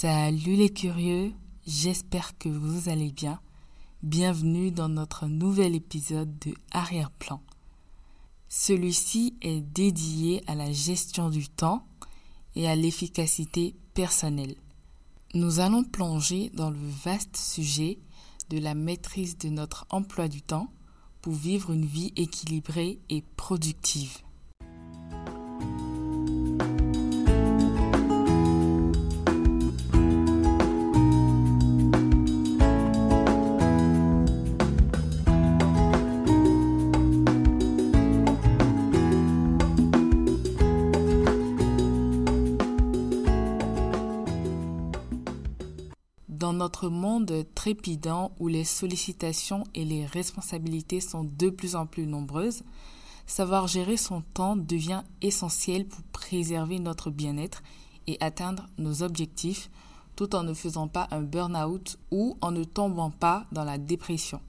Salut les curieux, j'espère que vous allez bien. Bienvenue dans notre nouvel épisode de Arrière-plan. Celui-ci est dédié à la gestion du temps et à l'efficacité personnelle. Nous allons plonger dans le vaste sujet de la maîtrise de notre emploi du temps pour vivre une vie équilibrée et productive. Notre monde trépidant où les sollicitations et les responsabilités sont de plus en plus nombreuses, savoir gérer son temps devient essentiel pour préserver notre bien-être et atteindre nos objectifs tout en ne faisant pas un burn-out ou en ne tombant pas dans la dépression.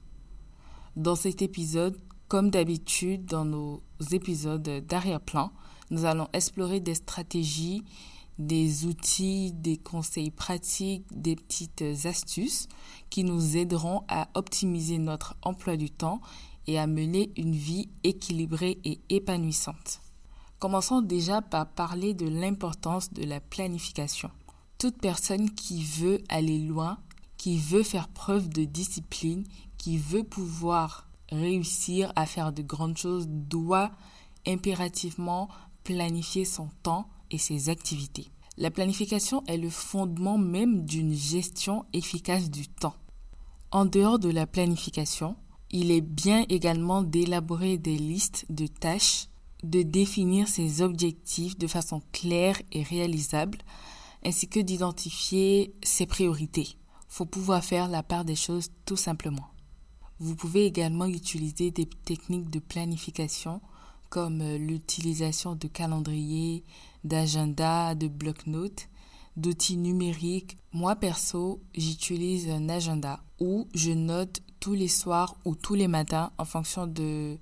Dans cet épisode, comme d'habitude dans nos épisodes d'arrière-plan, nous allons explorer des stratégies des outils, des conseils pratiques, des petites astuces qui nous aideront à optimiser notre emploi du temps et à mener une vie équilibrée et épanouissante. Commençons déjà par parler de l'importance de la planification. Toute personne qui veut aller loin, qui veut faire preuve de discipline, qui veut pouvoir réussir à faire de grandes choses doit impérativement planifier son temps et ses activités. La planification est le fondement même d'une gestion efficace du temps. En dehors de la planification, il est bien également d'élaborer des listes de tâches, de définir ses objectifs de façon claire et réalisable, ainsi que d'identifier ses priorités. Faut pouvoir faire la part des choses tout simplement. Vous pouvez également utiliser des techniques de planification comme euh, l'utilisation de calendriers, d'agenda, de bloc-notes, d'outils numériques. Moi perso, j'utilise un agenda où je note tous les soirs ou tous les matins en fonction de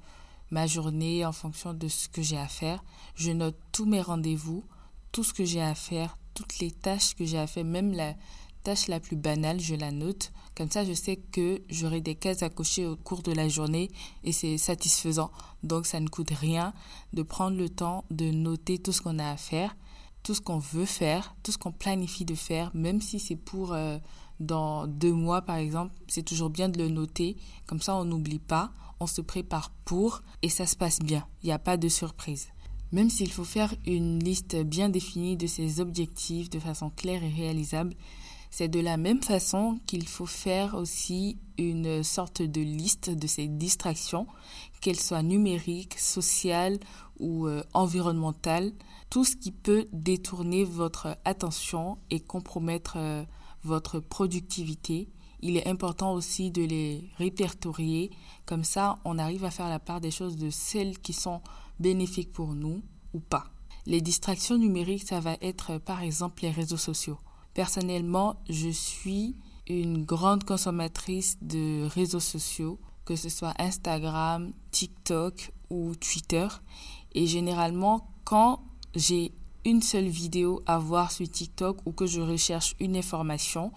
ma journée, en fonction de ce que j'ai à faire. Je note tous mes rendez-vous, tout ce que j'ai à faire, toutes les tâches que j'ai à faire, même la la plus banale, je la note. Comme ça, je sais que j'aurai des cases à cocher au cours de la journée et c'est satisfaisant. Donc, ça ne coûte rien de prendre le temps de noter tout ce qu'on a à faire, tout ce qu'on veut faire, tout ce qu'on planifie de faire, même si c'est pour euh, dans deux mois, par exemple. C'est toujours bien de le noter. Comme ça, on n'oublie pas, on se prépare pour et ça se passe bien. Il n'y a pas de surprise. Même s'il faut faire une liste bien définie de ses objectifs de façon claire et réalisable, c'est de la même façon qu'il faut faire aussi une sorte de liste de ces distractions, qu'elles soient numériques, sociales ou euh, environnementales, tout ce qui peut détourner votre attention et compromettre euh, votre productivité. Il est important aussi de les répertorier, comme ça on arrive à faire la part des choses de celles qui sont bénéfiques pour nous ou pas. Les distractions numériques, ça va être par exemple les réseaux sociaux. Personnellement, je suis une grande consommatrice de réseaux sociaux, que ce soit Instagram, TikTok ou Twitter. Et généralement, quand j'ai une seule vidéo à voir sur TikTok ou que je recherche une information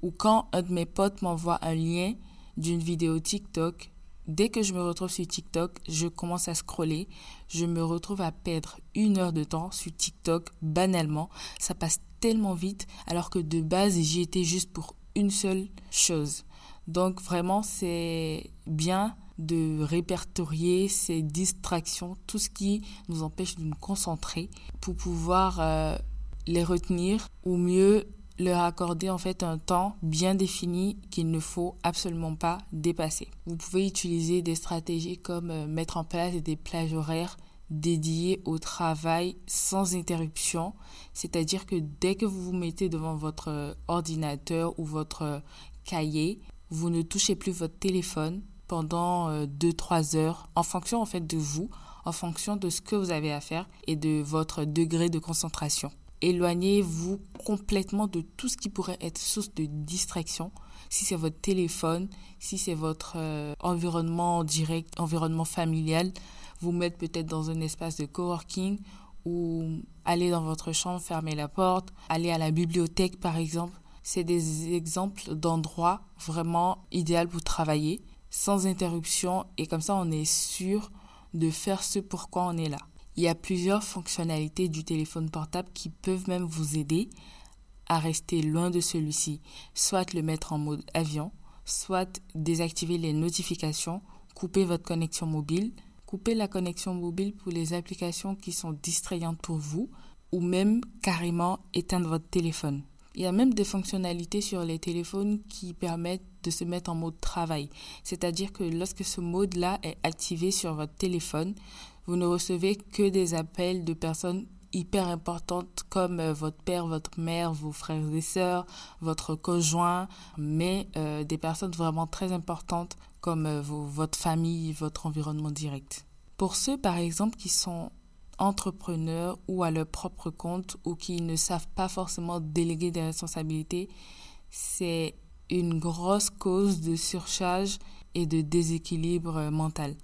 ou quand un de mes potes m'envoie un lien d'une vidéo TikTok, dès que je me retrouve sur TikTok, je commence à scroller. Je me retrouve à perdre une heure de temps sur TikTok banalement. Ça passe tellement vite alors que de base j'y étais juste pour une seule chose. Donc vraiment c'est bien de répertorier ces distractions, tout ce qui nous empêche de nous concentrer pour pouvoir euh, les retenir ou mieux leur accorder en fait un temps bien défini qu'il ne faut absolument pas dépasser. Vous pouvez utiliser des stratégies comme euh, mettre en place des plages horaires dédié au travail sans interruption, c'est-à-dire que dès que vous vous mettez devant votre ordinateur ou votre cahier, vous ne touchez plus votre téléphone pendant 2-3 euh, heures en fonction en fait de vous, en fonction de ce que vous avez à faire et de votre degré de concentration. Éloignez-vous complètement de tout ce qui pourrait être source de distraction. Si c'est votre téléphone, si c'est votre euh, environnement direct, environnement familial, vous mettre peut-être dans un espace de coworking ou aller dans votre chambre, fermer la porte, aller à la bibliothèque par exemple. C'est des exemples d'endroits vraiment idéaux pour travailler sans interruption et comme ça on est sûr de faire ce pourquoi on est là. Il y a plusieurs fonctionnalités du téléphone portable qui peuvent même vous aider à rester loin de celui-ci, soit le mettre en mode avion, soit désactiver les notifications, couper votre connexion mobile, couper la connexion mobile pour les applications qui sont distrayantes pour vous, ou même carrément éteindre votre téléphone. Il y a même des fonctionnalités sur les téléphones qui permettent de se mettre en mode travail. C'est-à-dire que lorsque ce mode-là est activé sur votre téléphone, vous ne recevez que des appels de personnes hyper importantes comme euh, votre père, votre mère, vos frères et sœurs, votre conjoint, mais euh, des personnes vraiment très importantes comme euh, votre famille, votre environnement direct. Pour ceux, par exemple, qui sont entrepreneurs ou à leur propre compte ou qui ne savent pas forcément déléguer des responsabilités, c'est une grosse cause de surcharge et de déséquilibre mental.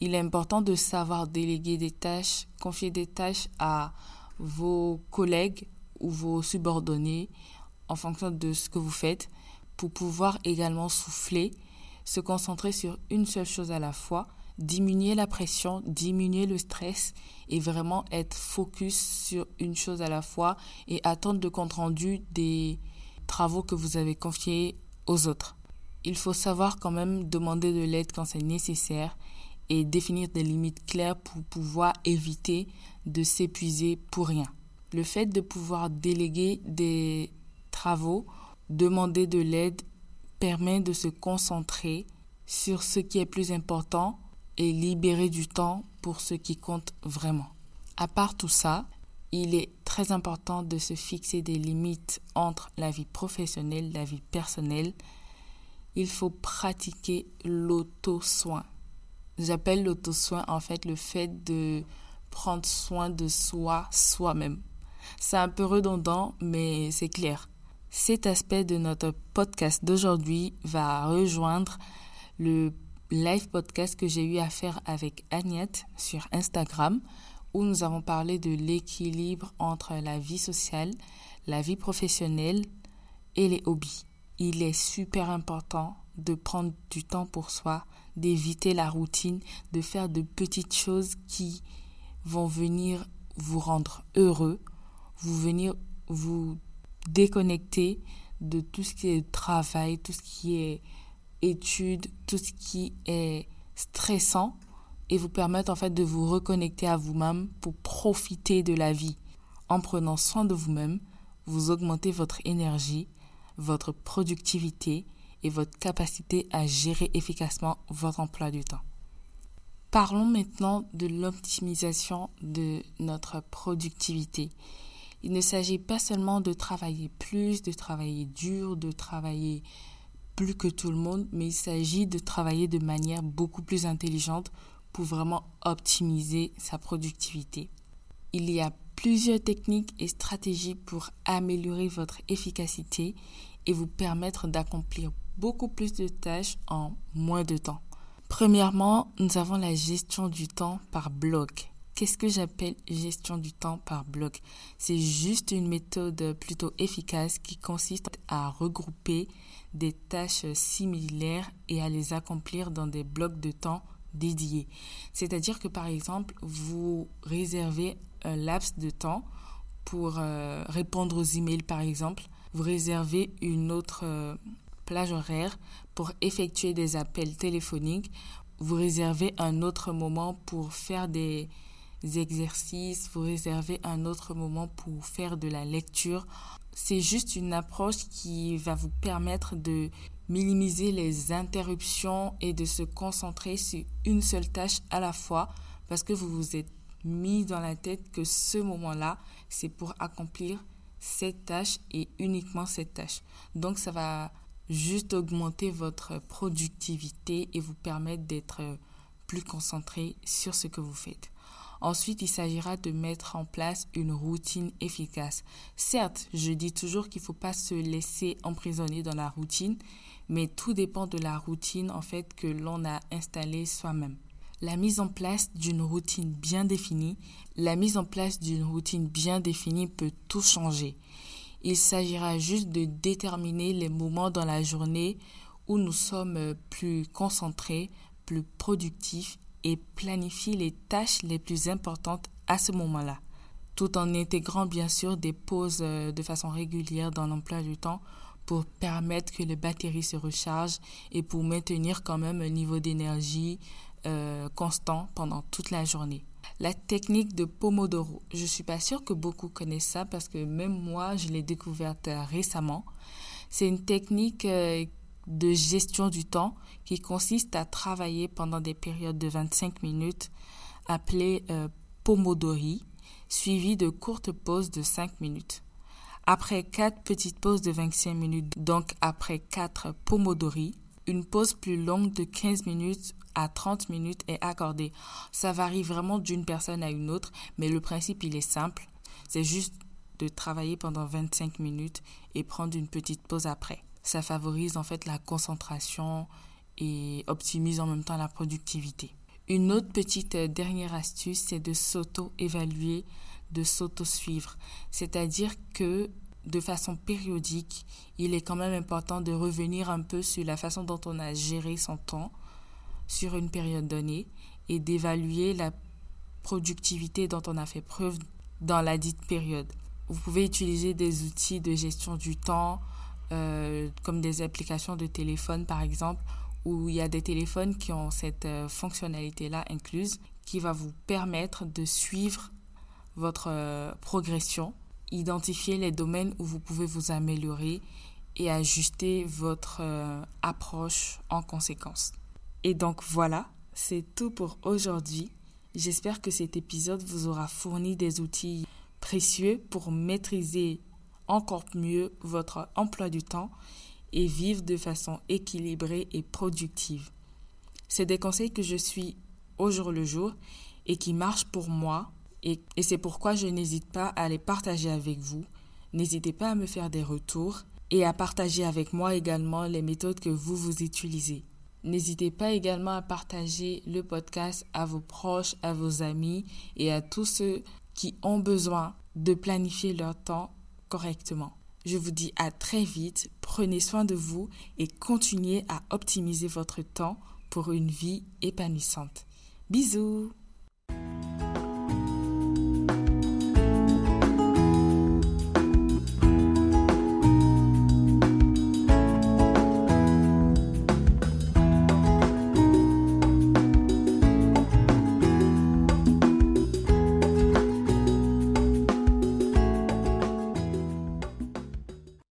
Il est important de savoir déléguer des tâches, confier des tâches à vos collègues ou vos subordonnés en fonction de ce que vous faites pour pouvoir également souffler, se concentrer sur une seule chose à la fois diminuer la pression, diminuer le stress et vraiment être focus sur une chose à la fois et attendre le compte rendu des travaux que vous avez confiés aux autres. Il faut savoir quand même demander de l'aide quand c'est nécessaire et définir des limites claires pour pouvoir éviter de s'épuiser pour rien. Le fait de pouvoir déléguer des travaux, demander de l'aide permet de se concentrer sur ce qui est plus important et libérer du temps pour ce qui compte vraiment. À part tout ça, il est très important de se fixer des limites entre la vie professionnelle et la vie personnelle. Il faut pratiquer l'auto-soin. J'appelle l'auto-soin en fait le fait de prendre soin de soi soi-même. C'est un peu redondant, mais c'est clair. Cet aspect de notre podcast d'aujourd'hui va rejoindre le live podcast que j'ai eu à faire avec Agnette sur Instagram où nous avons parlé de l'équilibre entre la vie sociale, la vie professionnelle et les hobbies. Il est super important de prendre du temps pour soi, d'éviter la routine, de faire de petites choses qui vont venir vous rendre heureux, vous venir vous déconnecter de tout ce qui est travail, tout ce qui est études, tout ce qui est stressant et vous permettre en fait de vous reconnecter à vous-même pour profiter de la vie. En prenant soin de vous-même, vous augmentez votre énergie, votre productivité et votre capacité à gérer efficacement votre emploi du temps. Parlons maintenant de l'optimisation de notre productivité. Il ne s'agit pas seulement de travailler plus, de travailler dur, de travailler plus que tout le monde, mais il s'agit de travailler de manière beaucoup plus intelligente pour vraiment optimiser sa productivité. Il y a plusieurs techniques et stratégies pour améliorer votre efficacité et vous permettre d'accomplir beaucoup plus de tâches en moins de temps. Premièrement, nous avons la gestion du temps par bloc. Qu'est-ce que j'appelle gestion du temps par bloc? C'est juste une méthode plutôt efficace qui consiste à regrouper des tâches similaires et à les accomplir dans des blocs de temps dédiés. C'est-à-dire que par exemple, vous réservez un laps de temps pour euh, répondre aux emails par exemple, vous réservez une autre euh, plage horaire pour effectuer des appels téléphoniques, vous réservez un autre moment pour faire des exercices, vous réservez un autre moment pour faire de la lecture c'est juste une approche qui va vous permettre de minimiser les interruptions et de se concentrer sur une seule tâche à la fois parce que vous vous êtes mis dans la tête que ce moment-là, c'est pour accomplir cette tâche et uniquement cette tâche. Donc ça va juste augmenter votre productivité et vous permettre d'être plus concentré sur ce que vous faites. Ensuite, il s'agira de mettre en place une routine efficace. Certes, je dis toujours qu'il ne faut pas se laisser emprisonner dans la routine, mais tout dépend de la routine en fait que l'on a installée soi-même. La mise en place d'une routine bien définie, la mise en place d'une routine bien définie peut tout changer. Il s'agira juste de déterminer les moments dans la journée où nous sommes plus concentrés, plus productifs et planifier les tâches les plus importantes à ce moment-là, tout en intégrant bien sûr des pauses euh, de façon régulière dans l'emploi du temps pour permettre que les batteries se rechargent et pour maintenir quand même un niveau d'énergie euh, constant pendant toute la journée. La technique de Pomodoro, je ne suis pas sûre que beaucoup connaissent ça parce que même moi, je l'ai découverte euh, récemment. C'est une technique euh, de gestion du temps qui consiste à travailler pendant des périodes de 25 minutes appelées Pomodori, suivies de courtes pauses de 5 minutes. Après quatre petites pauses de 25 minutes, donc après quatre pomodori, une pause plus longue de 15 minutes à 30 minutes est accordée. Ça varie vraiment d'une personne à une autre, mais le principe il est simple. C'est juste de travailler pendant 25 minutes et prendre une petite pause après. Ça favorise en fait la concentration et optimise en même temps la productivité. Une autre petite euh, dernière astuce, c'est de s'auto-évaluer de s'auto-suivre. C'est-à-dire que de façon périodique, il est quand même important de revenir un peu sur la façon dont on a géré son temps sur une période donnée et d'évaluer la productivité dont on a fait preuve dans la dite période. Vous pouvez utiliser des outils de gestion du temps, euh, comme des applications de téléphone par exemple, où il y a des téléphones qui ont cette euh, fonctionnalité-là incluse, qui va vous permettre de suivre votre euh, progression, identifier les domaines où vous pouvez vous améliorer et ajuster votre euh, approche en conséquence. Et donc voilà, c'est tout pour aujourd'hui. J'espère que cet épisode vous aura fourni des outils précieux pour maîtriser encore mieux votre emploi du temps et vivre de façon équilibrée et productive. C'est des conseils que je suis au jour le jour et qui marchent pour moi et, c'est pourquoi je n'hésite pas à les partager avec vous. N'hésitez pas à me faire des retours et à partager avec moi également les méthodes que vous vous utilisez. N'hésitez pas également à partager le podcast à vos proches, à vos amis et à tous ceux qui ont besoin de planifier leur temps correctement. Je vous dis à très vite, prenez soin de vous et continuez à optimiser votre temps pour une vie épanouissante. Bisous